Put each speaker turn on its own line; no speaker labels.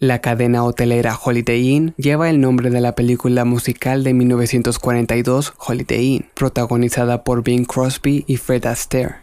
La cadena hotelera Holiday Inn lleva el nombre de la película musical de 1942 Holiday Inn, protagonizada por Bing Crosby y Fred Astaire.